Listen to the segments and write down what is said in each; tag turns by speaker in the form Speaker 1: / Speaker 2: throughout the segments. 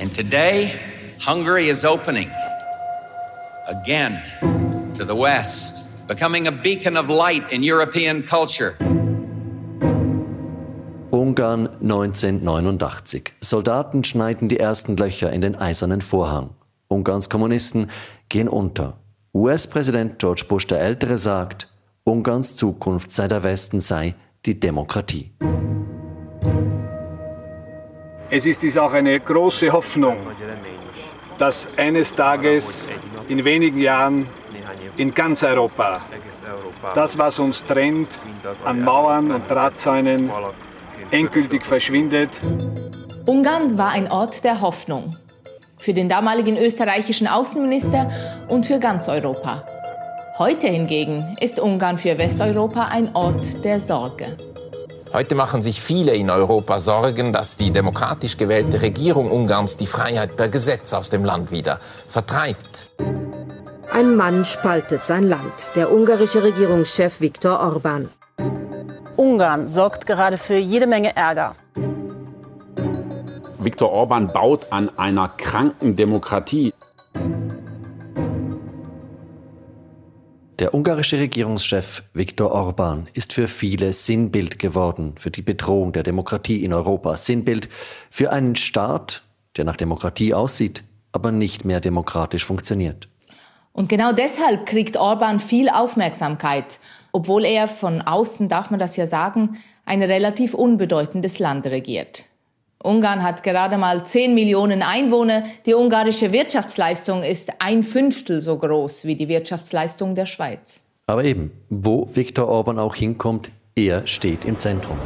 Speaker 1: And today, Hungary is opening again to the West, becoming a beacon of light in European culture.
Speaker 2: Ungarn 1989. Soldaten schneiden die ersten Löcher in den eisernen Vorhang. Ungarns Kommunisten gehen unter. US-Präsident George Bush der Ältere sagt, Ungarns Zukunft sei der Westen sei die Demokratie.
Speaker 3: Es ist dies auch eine große Hoffnung, dass eines Tages, in wenigen Jahren, in ganz Europa, das, was uns trennt, an Mauern und Drahtzäunen, endgültig verschwindet.
Speaker 4: Ungarn war ein Ort der Hoffnung für den damaligen österreichischen Außenminister und für ganz Europa. Heute hingegen ist Ungarn für Westeuropa ein Ort der Sorge.
Speaker 5: Heute machen sich viele in Europa Sorgen, dass die demokratisch gewählte Regierung Ungarns die Freiheit per Gesetz aus dem Land wieder vertreibt.
Speaker 6: Ein Mann spaltet sein Land, der ungarische Regierungschef Viktor Orban.
Speaker 7: Ungarn sorgt gerade für jede Menge Ärger.
Speaker 8: Viktor Orban baut an einer kranken Demokratie.
Speaker 2: Der ungarische Regierungschef Viktor Orban ist für viele Sinnbild geworden für die Bedrohung der Demokratie in Europa. Sinnbild für einen Staat, der nach Demokratie aussieht, aber nicht mehr demokratisch funktioniert.
Speaker 4: Und genau deshalb kriegt Orban viel Aufmerksamkeit, obwohl er von außen, darf man das ja sagen, ein relativ unbedeutendes Land regiert. Ungarn hat gerade mal 10 Millionen Einwohner. Die ungarische Wirtschaftsleistung ist ein Fünftel so groß wie die Wirtschaftsleistung der Schweiz.
Speaker 2: Aber eben, wo Viktor Orban auch hinkommt, er steht im Zentrum.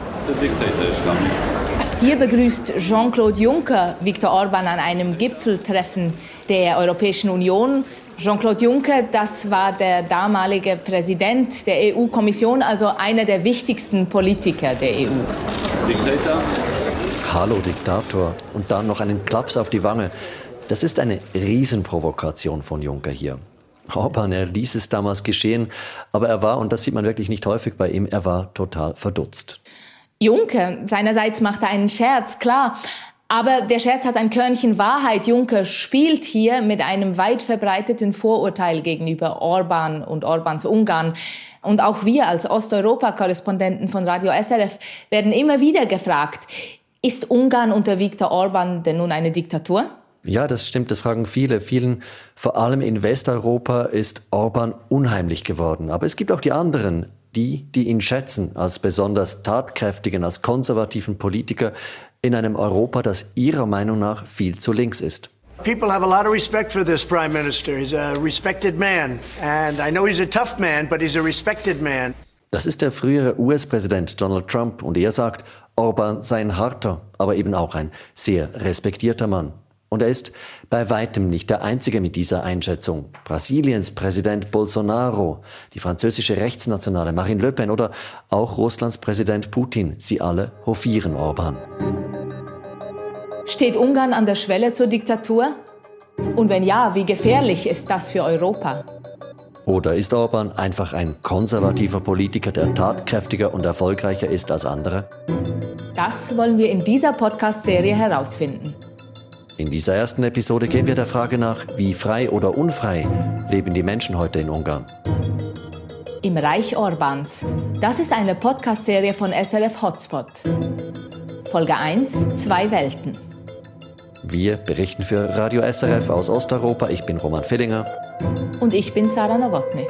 Speaker 4: Hier begrüßt Jean-Claude Juncker Viktor Orban an einem Gipfeltreffen der Europäischen Union. Jean-Claude Juncker, das war der damalige Präsident der EU-Kommission, also einer der wichtigsten Politiker der EU.
Speaker 2: Diktator. Hallo Diktator und dann noch einen Klaps auf die Wange. Das ist eine Riesenprovokation von Juncker hier. Orban, er ließ es damals geschehen, aber er war, und das sieht man wirklich nicht häufig bei ihm, er war total verdutzt.
Speaker 4: Juncker seinerseits machte einen Scherz, klar. Aber der Scherz hat ein Körnchen Wahrheit. Juncker spielt hier mit einem weit verbreiteten Vorurteil gegenüber Orban und Orbans Ungarn. Und auch wir als Osteuropa-Korrespondenten von Radio SRF werden immer wieder gefragt, ist Ungarn unter Viktor Orban denn nun eine Diktatur?
Speaker 2: Ja, das stimmt, das fragen viele. Vielen, vor allem in Westeuropa, ist Orban unheimlich geworden. Aber es gibt auch die anderen, die, die ihn schätzen als besonders tatkräftigen, als konservativen Politiker in einem Europa, das ihrer Meinung nach viel zu links ist.
Speaker 9: People have a lot of respect for this prime minister. He's a respected man. And I know he's a tough man, but he's a respected man.
Speaker 2: Das ist der frühere US-Präsident Donald Trump und er sagt, Orban sei ein harter, aber eben auch ein sehr respektierter Mann. Und er ist bei weitem nicht der Einzige mit dieser Einschätzung. Brasiliens Präsident Bolsonaro, die französische Rechtsnationale Marine Le Pen oder auch Russlands Präsident Putin, sie alle hofieren Orban.
Speaker 4: Steht Ungarn an der Schwelle zur Diktatur? Und wenn ja, wie gefährlich ist das für Europa?
Speaker 2: Oder ist Orban einfach ein konservativer Politiker, der tatkräftiger und erfolgreicher ist als andere?
Speaker 4: Das wollen wir in dieser Podcast-Serie herausfinden.
Speaker 2: In dieser ersten Episode gehen wir der Frage nach, wie frei oder unfrei leben die Menschen heute in Ungarn.
Speaker 4: Im Reich Orbans. Das ist eine Podcast-Serie von SRF Hotspot. Folge 1: Zwei Welten.
Speaker 2: Wir berichten für Radio SRF aus Osteuropa. Ich bin Roman Fillinger.
Speaker 4: Und ich bin Sarah Nowotny.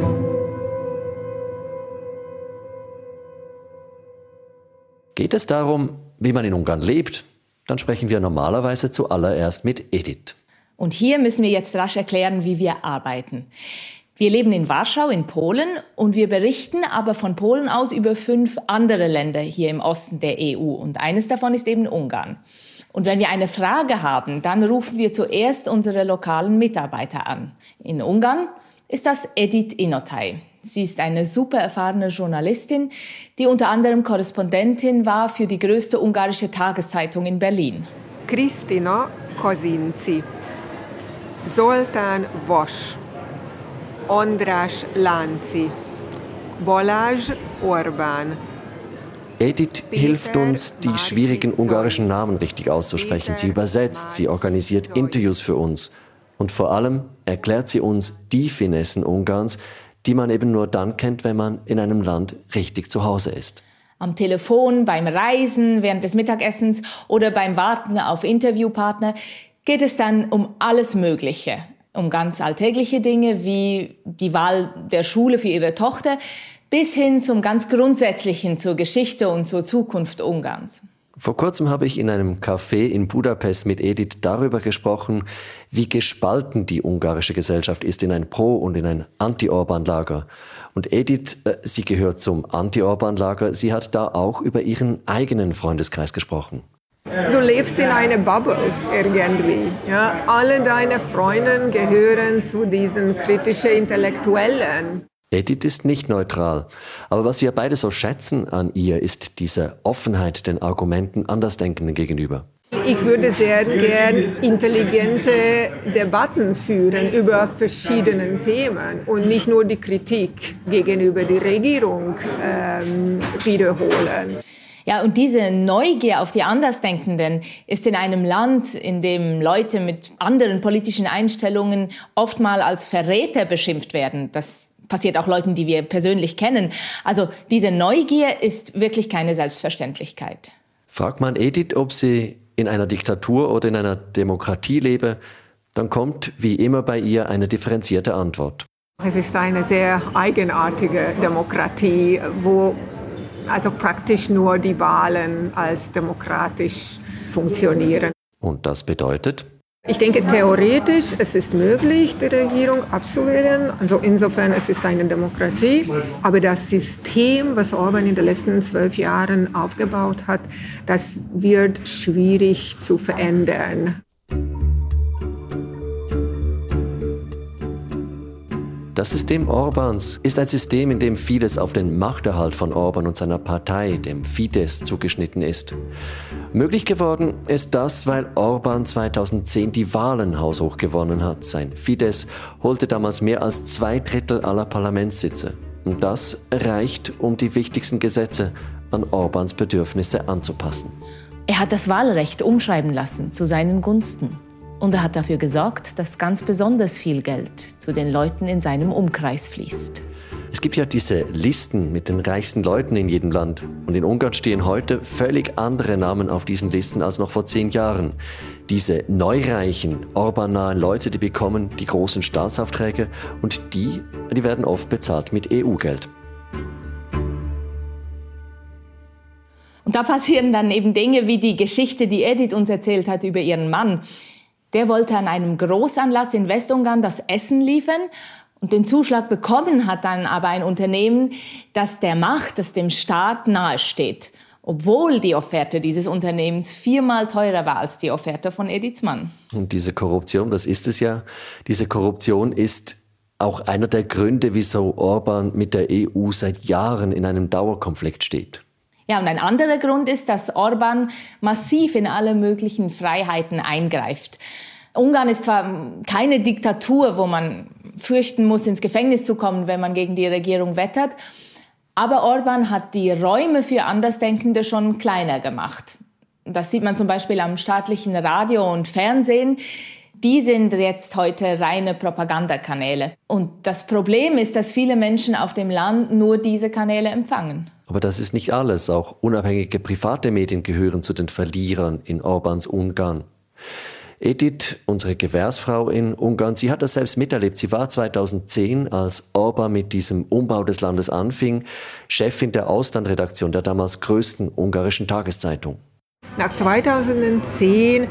Speaker 2: Geht es darum, wie man in Ungarn lebt, dann sprechen wir normalerweise zuallererst mit Edith.
Speaker 4: Und hier müssen wir jetzt rasch erklären, wie wir arbeiten. Wir leben in Warschau in Polen und wir berichten aber von Polen aus über fünf andere Länder hier im Osten der EU und eines davon ist eben Ungarn. Und wenn wir eine Frage haben, dann rufen wir zuerst unsere lokalen Mitarbeiter an. In Ungarn ist das Edith Inotay. Sie ist eine super erfahrene Journalistin, die unter anderem Korrespondentin war für die größte ungarische Tageszeitung in Berlin.
Speaker 10: Kristina Kazinci, Zoltán Vas, András Lánci, Balázs Orbán.
Speaker 2: Edith hilft uns, die schwierigen ungarischen Namen richtig auszusprechen. Sie übersetzt, sie organisiert Interviews für uns. Und vor allem erklärt sie uns die Finessen Ungarns, die man eben nur dann kennt, wenn man in einem Land richtig zu Hause ist.
Speaker 4: Am Telefon, beim Reisen, während des Mittagessens oder beim Warten auf Interviewpartner geht es dann um alles Mögliche. Um ganz alltägliche Dinge wie die Wahl der Schule für ihre Tochter bis hin zum ganz Grundsätzlichen zur Geschichte und zur Zukunft Ungarns.
Speaker 2: Vor kurzem habe ich in einem Café in Budapest mit Edith darüber gesprochen, wie gespalten die ungarische Gesellschaft ist in ein Pro- und in ein Anti-Orban-Lager. Und Edith, äh, sie gehört zum Anti-Orban-Lager, sie hat da auch über ihren eigenen Freundeskreis gesprochen.
Speaker 10: Du lebst in einer Bubble irgendwie. Ja? Alle deine Freunde gehören zu diesen kritischen Intellektuellen.
Speaker 2: Edith ist nicht neutral. Aber was wir beide so schätzen an ihr, ist diese Offenheit den Argumenten Andersdenkenden gegenüber.
Speaker 10: Ich würde sehr gern intelligente Debatten führen über verschiedene Themen und nicht nur die Kritik gegenüber der Regierung ähm, wiederholen.
Speaker 4: Ja, und diese Neugier auf die Andersdenkenden ist in einem Land, in dem Leute mit anderen politischen Einstellungen oftmal als Verräter beschimpft werden. Das passiert auch Leuten, die wir persönlich kennen. Also diese Neugier ist wirklich keine Selbstverständlichkeit.
Speaker 2: Fragt man Edith, ob sie in einer Diktatur oder in einer Demokratie lebe, dann kommt wie immer bei ihr eine differenzierte Antwort.
Speaker 10: Es ist eine sehr eigenartige Demokratie, wo also praktisch nur die Wahlen als demokratisch funktionieren.
Speaker 2: Und das bedeutet?
Speaker 10: Ich denke, theoretisch es ist möglich, die Regierung abzuwählen. Also insofern es ist eine Demokratie. Aber das System, was Orban in den letzten zwölf Jahren aufgebaut hat, das wird schwierig zu verändern.
Speaker 2: Das System Orbans ist ein System, in dem vieles auf den Machterhalt von Orban und seiner Partei, dem Fidesz, zugeschnitten ist. Möglich geworden ist das, weil Orban 2010 die Wahlen haushoch gewonnen hat. Sein Fidesz holte damals mehr als zwei Drittel aller Parlamentssitze. Und das reicht, um die wichtigsten Gesetze an Orbans Bedürfnisse anzupassen.
Speaker 4: Er hat das Wahlrecht umschreiben lassen zu seinen Gunsten. Und er hat dafür gesorgt, dass ganz besonders viel Geld zu den Leuten in seinem Umkreis fließt.
Speaker 2: Es gibt ja diese Listen mit den reichsten Leuten in jedem Land. Und in Ungarn stehen heute völlig andere Namen auf diesen Listen als noch vor zehn Jahren. Diese neureichen, Orban-nahen Leute, die bekommen die großen Staatsaufträge und die, die werden oft bezahlt mit EU-Geld.
Speaker 4: Und da passieren dann eben Dinge wie die Geschichte, die Edith uns erzählt hat über ihren Mann. Der wollte an einem Großanlass in Westungarn das Essen liefern und den Zuschlag bekommen hat dann aber ein Unternehmen, das der Macht, das dem Staat nahesteht, obwohl die Offerte dieses Unternehmens viermal teurer war als die Offerte von Ediths Mann.
Speaker 2: Und diese Korruption, das ist es ja, diese Korruption ist auch einer der Gründe, wieso Orban mit der EU seit Jahren in einem Dauerkonflikt steht.
Speaker 4: Ja, und ein anderer Grund ist, dass Orban massiv in alle möglichen Freiheiten eingreift. Ungarn ist zwar keine Diktatur, wo man fürchten muss, ins Gefängnis zu kommen, wenn man gegen die Regierung wettert, aber Orban hat die Räume für Andersdenkende schon kleiner gemacht. Das sieht man zum Beispiel am staatlichen Radio und Fernsehen. Die sind jetzt heute reine Propagandakanäle. Und das Problem ist, dass viele Menschen auf dem Land nur diese Kanäle empfangen.
Speaker 2: Aber das ist nicht alles. Auch unabhängige private Medien gehören zu den Verlierern in Orbans Ungarn. Edith, unsere Gewährsfrau in Ungarn, sie hat das selbst miterlebt. Sie war 2010, als Orban mit diesem Umbau des Landes anfing, Chefin der Auslandredaktion der damals größten ungarischen Tageszeitung.
Speaker 10: Nach 2010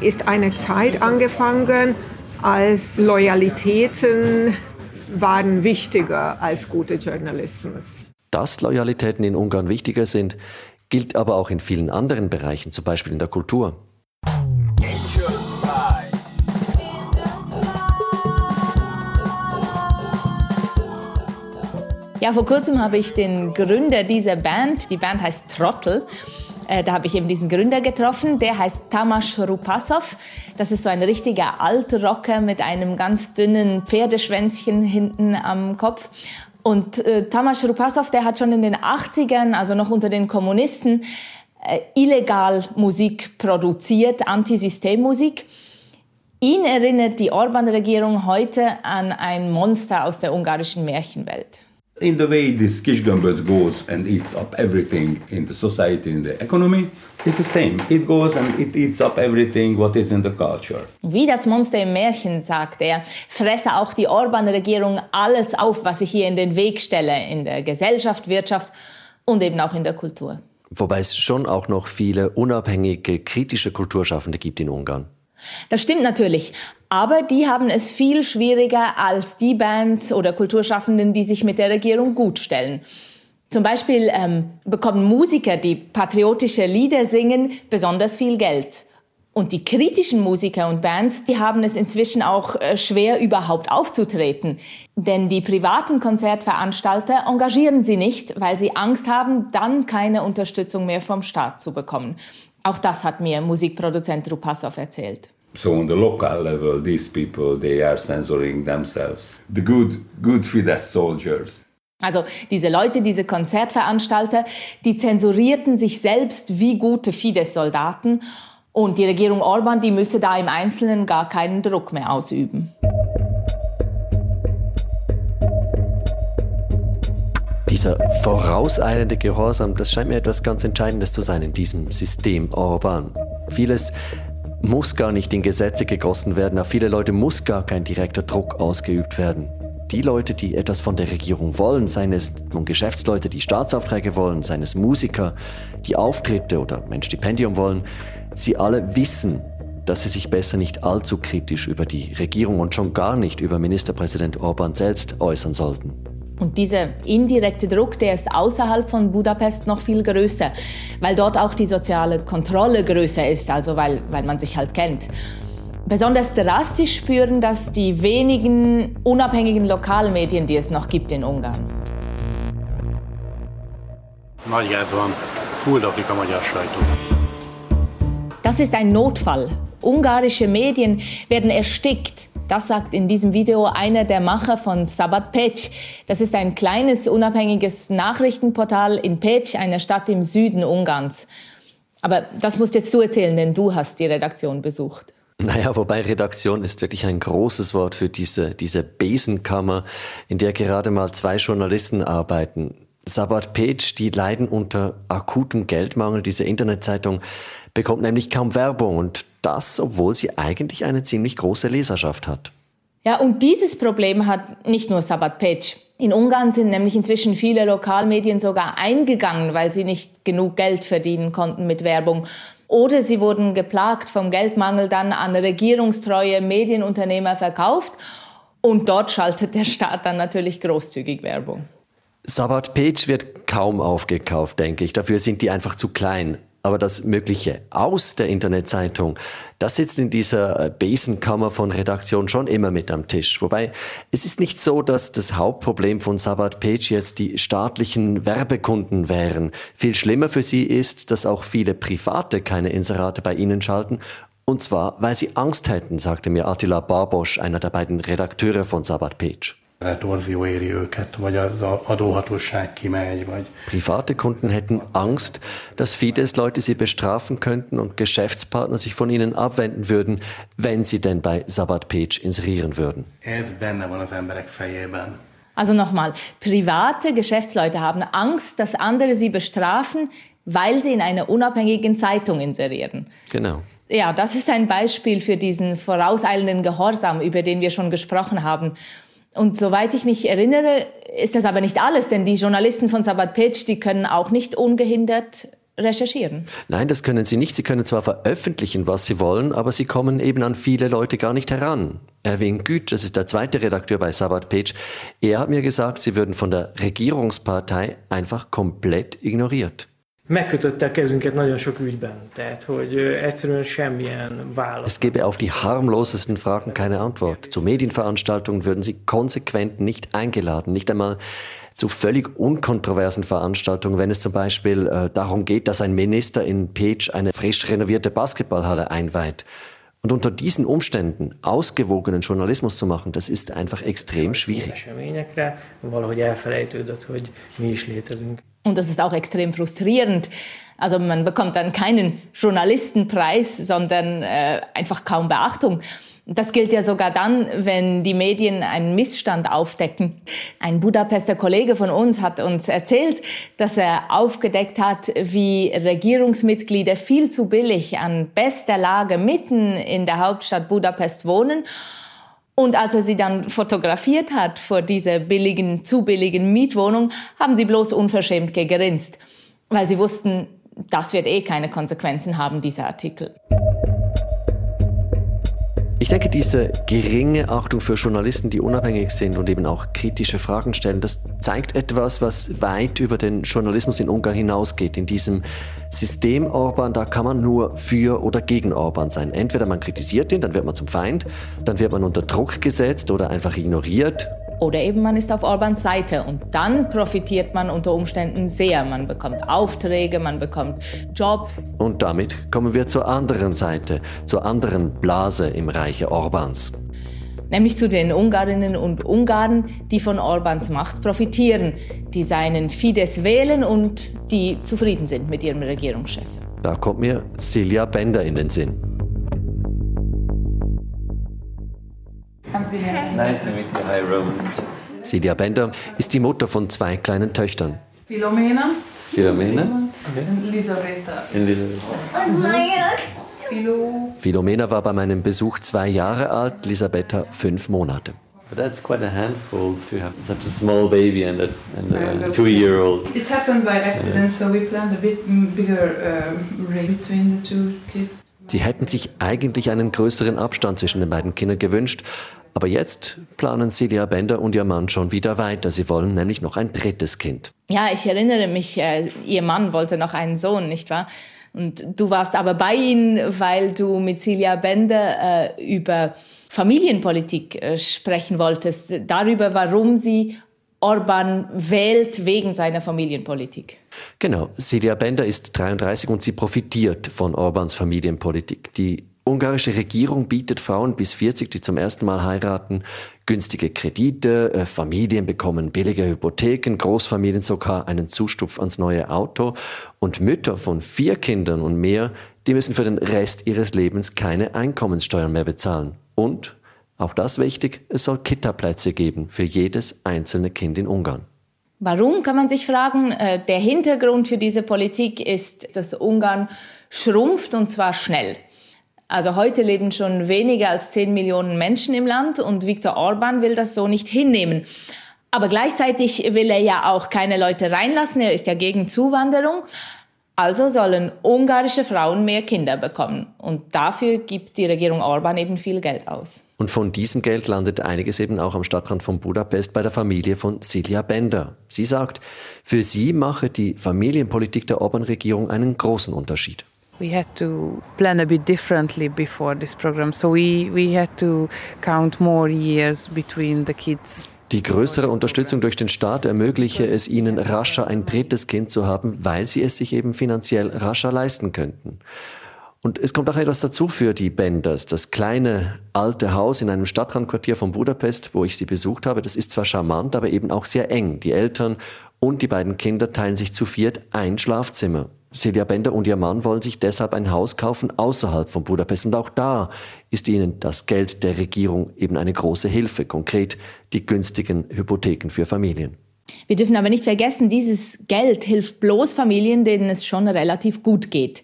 Speaker 10: ist eine Zeit angefangen, als Loyalitäten waren wichtiger als guter Journalismus.
Speaker 2: Dass Loyalitäten in Ungarn wichtiger sind, gilt aber auch in vielen anderen Bereichen, zum Beispiel in der Kultur.
Speaker 4: Ja, vor kurzem habe ich den Gründer dieser Band, die Band heißt Trottel, äh, da habe ich eben diesen Gründer getroffen, der heißt Tamas Rupasov. Das ist so ein richtiger Altrocker mit einem ganz dünnen Pferdeschwänzchen hinten am Kopf. Und äh, Tamas Rupasov, der hat schon in den 80ern, also noch unter den Kommunisten, äh, illegal Musik produziert, Antisystemmusik. Ihn erinnert die Orban-Regierung heute an ein Monster aus der ungarischen Märchenwelt.
Speaker 11: In the way this Kishgambas goes and eats up everything in the society, in the economy, is the same. It goes and it eats up everything what is in the culture.
Speaker 4: Wie das Monster im Märchen, sagt er, fresse auch die Orban-Regierung alles auf, was ich hier in den Weg stelle, in der Gesellschaft, Wirtschaft und eben auch in der Kultur.
Speaker 2: Wobei es schon auch noch viele unabhängige, kritische Kulturschaffende gibt in Ungarn.
Speaker 4: Das stimmt natürlich. Aber die haben es viel schwieriger als die Bands oder Kulturschaffenden, die sich mit der Regierung gut stellen. Zum Beispiel ähm, bekommen Musiker, die patriotische Lieder singen, besonders viel Geld. Und die kritischen Musiker und Bands, die haben es inzwischen auch äh, schwer, überhaupt aufzutreten. Denn die privaten Konzertveranstalter engagieren sie nicht, weil sie Angst haben, dann keine Unterstützung mehr vom Staat zu bekommen. Auch das hat mir Musikproduzent Rupasov erzählt.
Speaker 11: So on the local level, these people they are censoring themselves. The good, good Fidesz soldiers.
Speaker 4: Also diese Leute, diese Konzertveranstalter, die zensurierten sich selbst wie gute Fidesz-Soldaten und die Regierung Orban, die müsse da im Einzelnen gar keinen Druck mehr ausüben.
Speaker 2: Dieser vorauseilende Gehorsam, das scheint mir etwas ganz Entscheidendes zu sein in diesem System Orban. Vieles muss gar nicht in Gesetze gegossen werden, auf viele Leute muss gar kein direkter Druck ausgeübt werden. Die Leute, die etwas von der Regierung wollen, seien es nun Geschäftsleute, die Staatsaufträge wollen, seien es Musiker, die Auftritte oder ein Stipendium wollen, sie alle wissen, dass sie sich besser nicht allzu kritisch über die Regierung und schon gar nicht über Ministerpräsident Orban selbst äußern sollten.
Speaker 4: Und dieser indirekte Druck, der ist außerhalb von Budapest noch viel größer, weil dort auch die soziale Kontrolle größer ist, also weil, weil man sich halt kennt. Besonders drastisch spüren das die wenigen unabhängigen Lokalmedien, die es noch gibt in Ungarn. Das ist ein Notfall. Ungarische Medien werden erstickt das sagt in diesem Video einer der Macher von Sabat Pech. Das ist ein kleines unabhängiges Nachrichtenportal in Pech, einer Stadt im Süden Ungarns. Aber das musst jetzt du erzählen, denn du hast die Redaktion besucht.
Speaker 2: Naja, wobei Redaktion ist wirklich ein großes Wort für diese, diese Besenkammer, in der gerade mal zwei Journalisten arbeiten. Sabat Page, die leiden unter akutem Geldmangel. Diese Internetzeitung bekommt nämlich kaum Werbung und das, obwohl sie eigentlich eine ziemlich große Leserschaft hat.
Speaker 4: Ja, und dieses Problem hat nicht nur Sabat Page. In Ungarn sind nämlich inzwischen viele Lokalmedien sogar eingegangen, weil sie nicht genug Geld verdienen konnten mit Werbung. Oder sie wurden geplagt vom Geldmangel dann an regierungstreue Medienunternehmer verkauft. Und dort schaltet der Staat dann natürlich großzügig Werbung.
Speaker 2: Sabat Page wird kaum aufgekauft, denke ich. Dafür sind die einfach zu klein. Aber das Mögliche aus der Internetzeitung, das sitzt in dieser äh, Besenkammer von Redaktion schon immer mit am Tisch. Wobei es ist nicht so, dass das Hauptproblem von Sabat Page jetzt die staatlichen Werbekunden wären. Viel schlimmer für sie ist, dass auch viele Private keine Inserate bei ihnen schalten. Und zwar, weil sie Angst hätten, sagte mir Attila Barbosch, einer der beiden Redakteure von Sabat Page.
Speaker 12: Torzió éri őket, vagy az adóhatóság kimegy, vagy...
Speaker 2: Private Kunden hätten Angst, dass Fidesz-Leute sie bestrafen könnten und Geschäftspartner sich von ihnen abwenden würden, wenn sie denn bei Sabat Page inserieren würden.
Speaker 12: Ez benne van az emberek fejében.
Speaker 4: Also nochmal, private Geschäftsleute haben Angst, dass andere sie bestrafen, weil sie in einer unabhängigen Zeitung inserieren.
Speaker 2: Genau.
Speaker 4: Ja, das ist ein Beispiel für diesen vorauseilenden Gehorsam, über den wir schon gesprochen haben. Und soweit ich mich erinnere, ist das aber nicht alles, denn die Journalisten von Sabat Pitch, die können auch nicht ungehindert recherchieren.
Speaker 2: Nein, das können sie nicht. Sie können zwar veröffentlichen, was sie wollen, aber sie kommen eben an viele Leute gar nicht heran. Erwin Güth, das ist der zweite Redakteur bei Sabat Page, er hat mir gesagt, sie würden von der Regierungspartei einfach komplett ignoriert.
Speaker 13: Megkötötte a kezünket nagyon sok ügyben. Tehát, hogy egyszerűen semmilyen válasz.
Speaker 2: Es gäbe auf die harmlosesten Fragen keine Antwort. Zu Medienveranstaltungen würden sie konsequent nicht eingeladen, nicht einmal zu völlig unkontroversen Veranstaltungen, wenn es zum Beispiel äh, darum geht, dass ein Minister in Page eine frisch renovierte Basketballhalle einweiht. Und unter diesen Umständen ausgewogenen Journalismus zu machen, das ist einfach extrem schwierig.
Speaker 4: Und das ist auch extrem frustrierend. Also man bekommt dann keinen Journalistenpreis, sondern äh, einfach kaum Beachtung. Das gilt ja sogar dann, wenn die Medien einen Missstand aufdecken. Ein Budapester Kollege von uns hat uns erzählt, dass er aufgedeckt hat, wie Regierungsmitglieder viel zu billig an bester Lage mitten in der Hauptstadt Budapest wohnen. Und als er sie dann fotografiert hat vor dieser billigen, zu billigen Mietwohnung, haben sie bloß unverschämt gegrinst, weil sie wussten, das wird eh keine Konsequenzen haben, dieser Artikel.
Speaker 2: Ich denke, diese geringe Achtung für Journalisten, die unabhängig sind und eben auch kritische Fragen stellen, das zeigt etwas, was weit über den Journalismus in Ungarn hinausgeht. In diesem System Orban, da kann man nur für oder gegen Orban sein. Entweder man kritisiert ihn, dann wird man zum Feind, dann wird man unter Druck gesetzt oder einfach ignoriert
Speaker 4: oder eben man ist auf Orbans Seite und dann profitiert man unter Umständen sehr. Man bekommt Aufträge, man bekommt Jobs.
Speaker 2: Und damit kommen wir zur anderen Seite, zur anderen Blase im Reiche Orbans.
Speaker 4: Nämlich zu den Ungarinnen und Ungarn, die von Orbans Macht profitieren, die seinen Fidesz wählen und die zufrieden sind mit ihrem Regierungschef.
Speaker 2: Da kommt mir Silja Bender in den Sinn.
Speaker 14: Nice to meet you. Hi, Roman.
Speaker 2: Celia Bender ist die Mutter von zwei kleinen Töchtern.
Speaker 15: Philomena.
Speaker 14: Philomena.
Speaker 15: Und Elisabetta.
Speaker 2: Philo. Philomena war bei meinem Besuch zwei Jahre alt, Elisabetta fünf Monate.
Speaker 14: But that's quite a handful to have such a small baby and a, and a two-year-old.
Speaker 15: It happened by accident, yes. so we planned a bit bigger uh, ring between the two kids.
Speaker 2: Sie hätten sich eigentlich einen größeren Abstand zwischen den beiden Kindern gewünscht, aber jetzt planen Celia Bender und ihr Mann schon wieder weiter. Sie wollen nämlich noch ein drittes Kind.
Speaker 4: Ja, ich erinnere mich, äh, ihr Mann wollte noch einen Sohn, nicht wahr? Und du warst aber bei ihnen, weil du mit Celia Bender äh, über Familienpolitik äh, sprechen wolltest, darüber, warum sie Orban wählt wegen seiner Familienpolitik.
Speaker 2: Genau, Celia Bender ist 33 und sie profitiert von Orbans Familienpolitik. Die ungarische Regierung bietet Frauen bis 40, die zum ersten Mal heiraten, günstige Kredite, äh, Familien bekommen billige Hypotheken, Großfamilien sogar einen Zustupf ans neue Auto und Mütter von vier Kindern und mehr, die müssen für den Rest ihres Lebens keine Einkommenssteuern mehr bezahlen. Und, auch das wichtig, es soll Kitaplätze geben für jedes einzelne Kind in Ungarn.
Speaker 4: Warum, kann man sich fragen. Äh, der Hintergrund für diese Politik ist, dass Ungarn schrumpft und zwar schnell. Also heute leben schon weniger als 10 Millionen Menschen im Land und Viktor Orban will das so nicht hinnehmen. Aber gleichzeitig will er ja auch keine Leute reinlassen, er ist ja gegen Zuwanderung. Also sollen ungarische Frauen mehr Kinder bekommen. Und dafür gibt die Regierung Orban eben viel Geld aus.
Speaker 2: Und von diesem Geld landet einiges eben auch am Stadtrand von Budapest bei der Familie von Silja Bender. Sie sagt, für sie mache die Familienpolitik der Orban-Regierung einen großen Unterschied.
Speaker 16: We had to plan a bit differently before this program. So we, we had to count more years between the kids.
Speaker 2: Die größere Unterstützung durch den Staat ermögliche es ihnen, rascher ein drittes Kind zu haben, weil sie es sich eben finanziell rascher leisten könnten. Und es kommt auch etwas dazu für die Benders. Das kleine alte Haus in einem Stadtrandquartier von Budapest, wo ich sie besucht habe, das ist zwar charmant, aber eben auch sehr eng. Die Eltern und die beiden Kinder teilen sich zu viert ein Schlafzimmer. Silvia Bender und ihr Mann wollen sich deshalb ein Haus kaufen außerhalb von Budapest. Und auch da ist ihnen das Geld der Regierung eben eine große Hilfe, konkret die günstigen Hypotheken für Familien.
Speaker 4: Wir dürfen aber nicht vergessen, dieses Geld hilft bloß Familien, denen es schon relativ gut geht.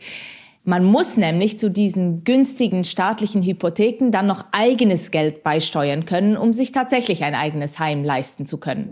Speaker 4: Man muss nämlich zu diesen günstigen staatlichen Hypotheken dann noch eigenes Geld beisteuern können, um sich tatsächlich ein eigenes Heim leisten zu können.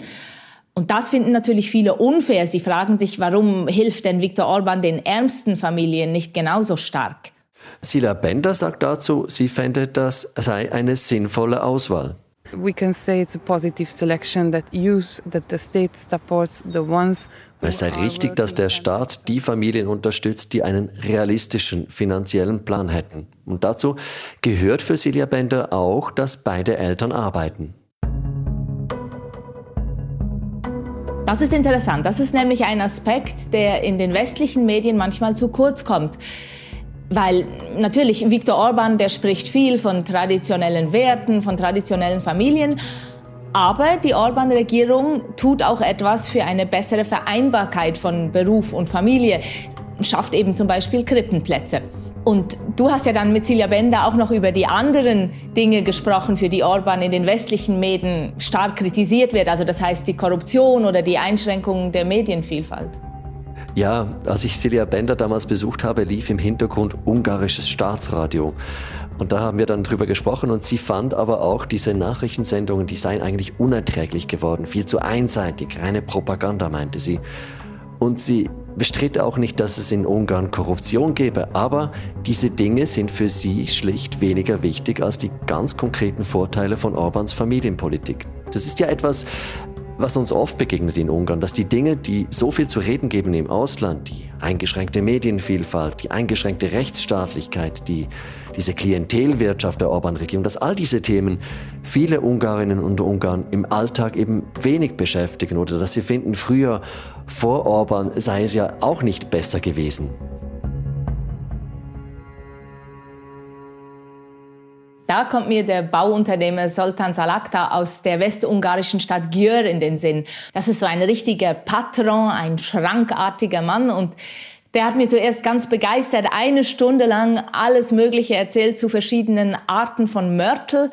Speaker 4: Und das finden natürlich viele unfair. Sie fragen sich, warum hilft denn Viktor Orban den ärmsten Familien nicht genauso stark?
Speaker 2: Sila Bender sagt dazu, sie fände, das sei eine sinnvolle Auswahl.
Speaker 16: We can say it's a positive selection that use that the state supports the ones
Speaker 2: es sei richtig, dass der Staat die Familien unterstützt, die einen realistischen finanziellen Plan hätten. Und dazu gehört für Silja Bender auch, dass beide Eltern arbeiten.
Speaker 4: Das ist interessant. Das ist nämlich ein Aspekt, der in den westlichen Medien manchmal zu kurz kommt. Weil natürlich Viktor Orban, der spricht viel von traditionellen Werten, von traditionellen Familien, aber die Orban-Regierung tut auch etwas für eine bessere Vereinbarkeit von Beruf und Familie, schafft eben zum Beispiel Krippenplätze. Und du hast ja dann mit Silja Bender auch noch über die anderen Dinge gesprochen, für die Orban in den westlichen Medien stark kritisiert wird. Also das heißt die Korruption oder die Einschränkung der Medienvielfalt.
Speaker 2: Ja, als ich Silja Bender damals besucht habe, lief im Hintergrund ungarisches Staatsradio. Und da haben wir dann drüber gesprochen und sie fand aber auch diese Nachrichtensendungen, die seien eigentlich unerträglich geworden, viel zu einseitig, reine Propaganda, meinte sie. Und sie bestritt auch nicht, dass es in Ungarn Korruption gäbe, aber diese Dinge sind für sie schlicht weniger wichtig als die ganz konkreten Vorteile von Orbans Familienpolitik. Das ist ja etwas, was uns oft begegnet in Ungarn, dass die Dinge, die so viel zu reden geben im Ausland, die eingeschränkte Medienvielfalt, die eingeschränkte Rechtsstaatlichkeit, die, diese Klientelwirtschaft der Orban-Regierung, dass all diese Themen viele Ungarinnen und Ungarn im Alltag eben wenig beschäftigen oder dass sie finden, früher vor Orban sei es ja auch nicht besser gewesen.
Speaker 4: Da kommt mir der Bauunternehmer Soltan Salakta aus der westungarischen Stadt Győr in den Sinn. Das ist so ein richtiger Patron, ein schrankartiger Mann und der hat mir zuerst ganz begeistert eine Stunde lang alles Mögliche erzählt zu verschiedenen Arten von Mörtel.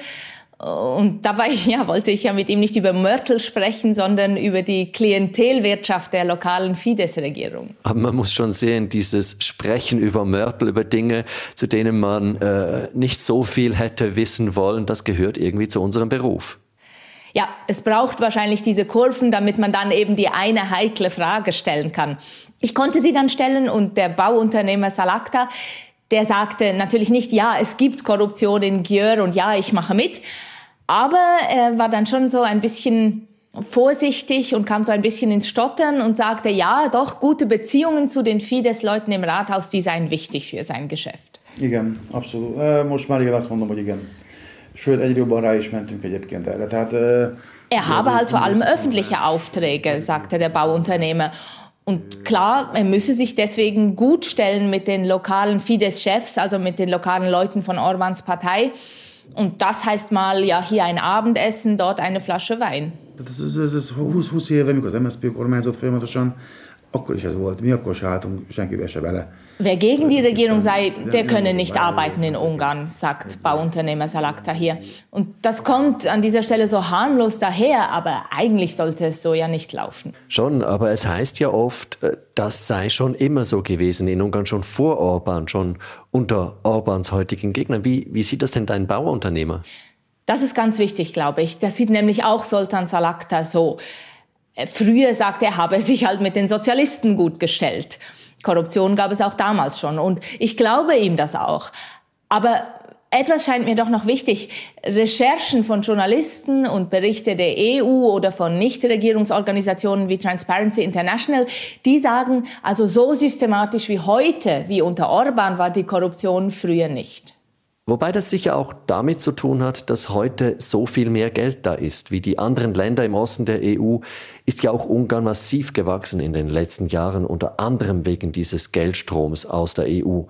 Speaker 4: Und dabei ja, wollte ich ja mit ihm nicht über Mörtel sprechen, sondern über die Klientelwirtschaft der lokalen Fidesz-Regierung.
Speaker 2: Aber man muss schon sehen, dieses Sprechen über Mörtel, über Dinge, zu denen man äh, nicht so viel hätte wissen wollen, das gehört irgendwie zu unserem Beruf.
Speaker 4: Ja, es braucht wahrscheinlich diese Kurven, damit man dann eben die eine heikle Frage stellen kann. Ich konnte sie dann stellen und der Bauunternehmer Salakta, der sagte natürlich nicht, ja, es gibt Korruption in Győr und ja, ich mache mit. Aber er war dann schon so ein bisschen vorsichtig und kam so ein bisschen ins Stottern und sagte, ja, doch, gute Beziehungen zu den Fidesz-Leuten im Rathaus, die seien wichtig für sein Geschäft.
Speaker 17: Igen, abszolút. Most már igen azt mondom, hogy igen. Sőt, egyre jobban rá is mentünk egyébként erre. Tehát,
Speaker 4: er habe halt vor allem öffentliche Aufträge, sagte der Bauunternehmer. Und klar, er müsse sich deswegen gut stellen mit den lokalen Fidesz-Chefs, also mit den lokalen Leuten von Orbans Partei. Und das heißt mal, ja, hier ein Abendessen, dort eine Flasche Wein.
Speaker 17: Ez, ez, ez, ez 20, 20 éve, mikor az MSZP kormányzott folyamatosan, akkor is ez volt. Mi akkor se álltunk senkivel se bele.
Speaker 4: Wer gegen die Regierung sei, der könne nicht arbeiten in Ungarn, sagt Bauunternehmer Salakta hier. Und das kommt an dieser Stelle so harmlos daher, aber eigentlich sollte es so ja nicht laufen.
Speaker 2: Schon, aber es heißt ja oft, äh, das sei schon immer so gewesen in Ungarn, schon vor Orban, schon unter Orbans heutigen Gegnern. Wie, wie sieht das denn dein Bauunternehmer?
Speaker 4: Das ist ganz wichtig, glaube ich. Das sieht nämlich auch Soltan Salakta so. Äh, früher sagt er, er habe sich halt mit den Sozialisten gut gestellt. Korruption gab es auch damals schon und ich glaube ihm das auch. Aber etwas scheint mir doch noch wichtig. Recherchen von Journalisten und Berichte der EU oder von Nichtregierungsorganisationen wie Transparency International, die sagen, also so systematisch wie heute, wie unter Orban, war die Korruption früher nicht.
Speaker 2: Wobei das sicher auch damit zu tun hat, dass heute so viel mehr Geld da ist. Wie die anderen Länder im Osten der EU ist ja auch Ungarn massiv gewachsen in den letzten Jahren, unter anderem wegen dieses Geldstroms aus der EU.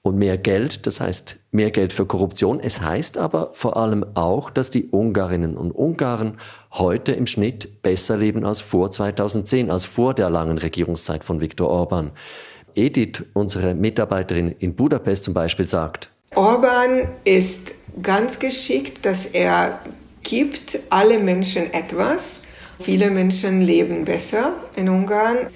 Speaker 2: Und mehr Geld, das heißt mehr Geld für Korruption. Es heißt aber vor allem auch, dass die Ungarinnen und Ungarn heute im Schnitt besser leben als vor 2010, als vor der langen Regierungszeit von Viktor Orban. Edith, unsere Mitarbeiterin in Budapest zum Beispiel, sagt,
Speaker 10: Orban ist ganz geschickt, dass er gibt alle Menschen etwas. Viele Menschen leben besser in Ungarn.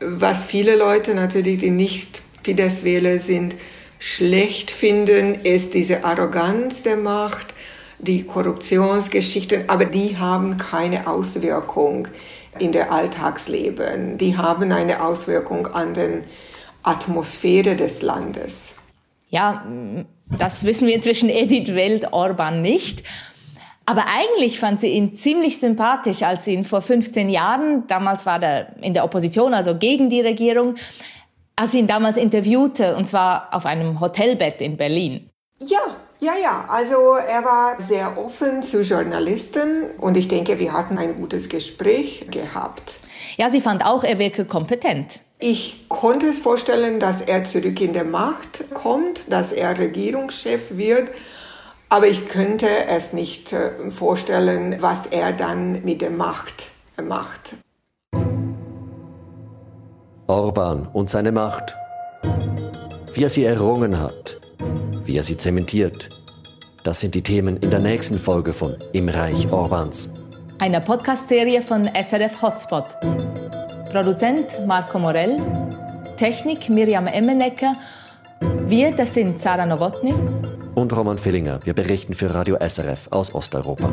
Speaker 10: Was viele Leute natürlich, die nicht Fidesz-Wähler sind, schlecht finden, ist diese Arroganz der Macht, die Korruptionsgeschichten, aber die haben keine Auswirkung in der Alltagsleben. Die haben eine Auswirkung an die Atmosphäre des Landes.
Speaker 4: Ja, das wissen wir inzwischen Edith Welt-Orban nicht. Aber eigentlich fand sie ihn ziemlich sympathisch, als sie ihn vor 15 Jahren, damals war er in der Opposition, also gegen die Regierung, als sie ihn damals interviewte, und zwar auf einem Hotelbett in Berlin.
Speaker 10: Ja, ja, ja. Also er war sehr offen zu Journalisten und ich denke, wir hatten ein gutes Gespräch gehabt.
Speaker 4: Ja, sie fand auch, er wirke kompetent.
Speaker 10: Ich konnte es vorstellen, dass er zurück in der Macht kommt, dass er Regierungschef wird, aber ich könnte es nicht äh, vorstellen, was er dann mit der Macht macht.
Speaker 2: Orban und seine Macht. Wie er sie errungen hat, wie er sie zementiert. Das sind die Themen in der nächsten Folge von Im Reich Orbans.
Speaker 4: Einer Podcast-Serie von SRF Hotspot. Produzent Marco Morell, Technik Miriam Emmenecker. Wir, das sind Sarah Nowotny
Speaker 2: und Roman Fillinger. Wir berichten für Radio SRF aus Osteuropa.